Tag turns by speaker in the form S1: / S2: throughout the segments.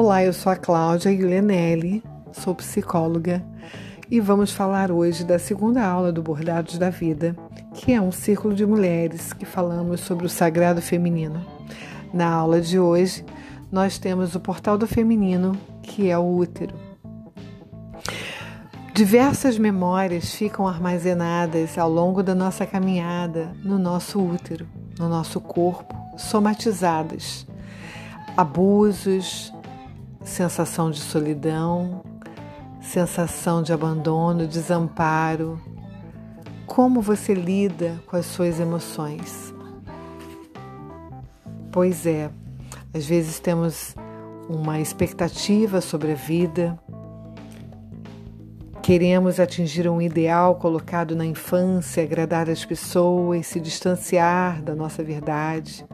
S1: Olá, eu sou a Cláudia Guilherme, sou psicóloga e vamos falar hoje da segunda aula do Bordados da Vida, que é um círculo de mulheres que falamos sobre o sagrado feminino. Na aula de hoje, nós temos o portal do feminino, que é o útero. Diversas memórias ficam armazenadas ao longo da nossa caminhada no nosso útero, no nosso corpo, somatizadas. Abusos, sensação de solidão, sensação de abandono, desamparo. Como você lida com as suas emoções? Pois é, às vezes temos uma expectativa sobre a vida, queremos atingir um ideal colocado na infância, agradar as pessoas, se distanciar da nossa verdade.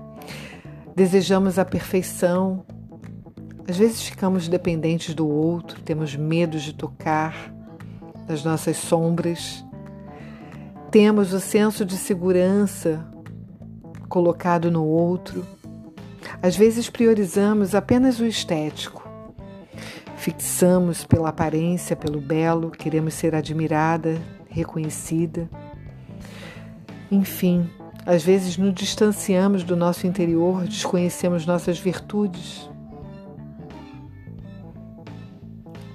S1: Desejamos a perfeição, às vezes ficamos dependentes do outro, temos medo de tocar nas nossas sombras, temos o senso de segurança colocado no outro. Às vezes priorizamos apenas o estético. Fixamos pela aparência, pelo belo, queremos ser admirada, reconhecida. Enfim, às vezes nos distanciamos do nosso interior, desconhecemos nossas virtudes.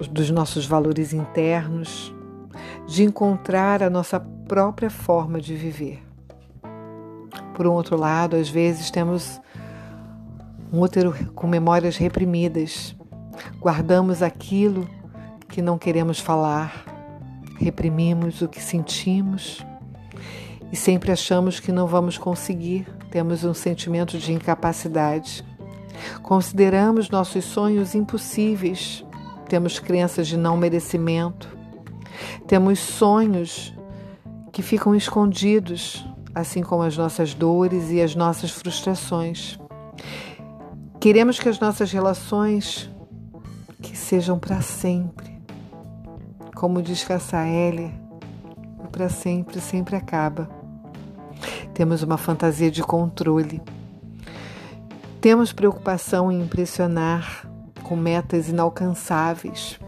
S1: Dos nossos valores internos, de encontrar a nossa própria forma de viver. Por um outro lado, às vezes temos um útero com memórias reprimidas, guardamos aquilo que não queremos falar, reprimimos o que sentimos e sempre achamos que não vamos conseguir, temos um sentimento de incapacidade. Consideramos nossos sonhos impossíveis temos crenças de não merecimento, temos sonhos que ficam escondidos, assim como as nossas dores e as nossas frustrações. Queremos que as nossas relações que sejam para sempre. Como diz Cassaele, o para sempre sempre acaba. Temos uma fantasia de controle. Temos preocupação em impressionar, com metas inalcançáveis,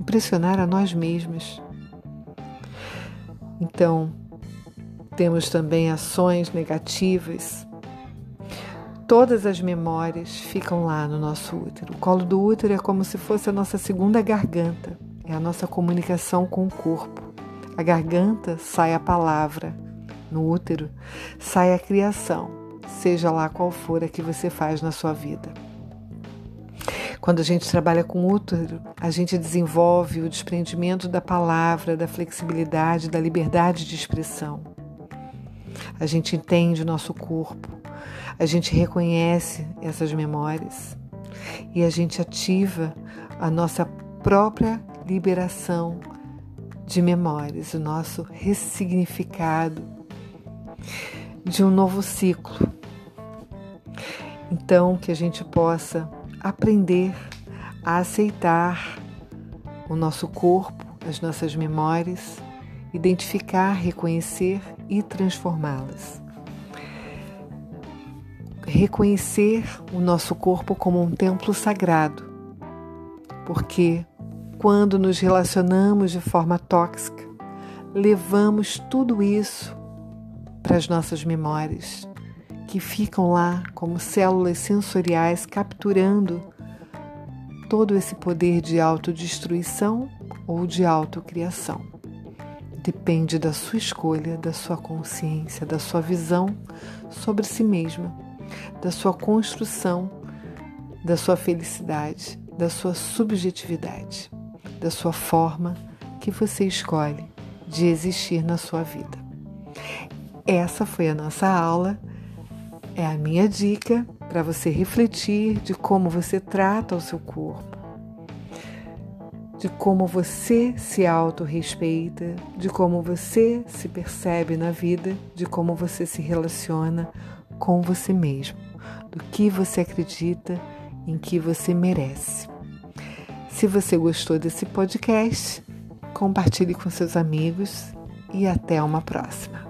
S1: impressionar a nós mesmos. Então, temos também ações negativas. Todas as memórias ficam lá no nosso útero. O colo do útero é como se fosse a nossa segunda garganta, é a nossa comunicação com o corpo. A garganta sai a palavra, no útero sai a criação, seja lá qual for a que você faz na sua vida. Quando a gente trabalha com útero, a gente desenvolve o desprendimento da palavra, da flexibilidade, da liberdade de expressão. A gente entende o nosso corpo, a gente reconhece essas memórias e a gente ativa a nossa própria liberação de memórias, o nosso ressignificado de um novo ciclo. Então, que a gente possa aprender a aceitar o nosso corpo, as nossas memórias, identificar, reconhecer e transformá-las. Reconhecer o nosso corpo como um templo sagrado, porque quando nos relacionamos de forma tóxica, levamos tudo isso para as nossas memórias, que ficam lá como células sensoriais capturando todo esse poder de autodestruição ou de autocriação. Depende da sua escolha, da sua consciência, da sua visão sobre si mesma, da sua construção, da sua felicidade, da sua subjetividade, da sua forma que você escolhe de existir na sua vida. Essa foi a nossa aula é a minha dica para você refletir de como você trata o seu corpo, de como você se autorrespeita, de como você se percebe na vida, de como você se relaciona com você mesmo, do que você acredita em que você merece. Se você gostou desse podcast, compartilhe com seus amigos e até uma próxima.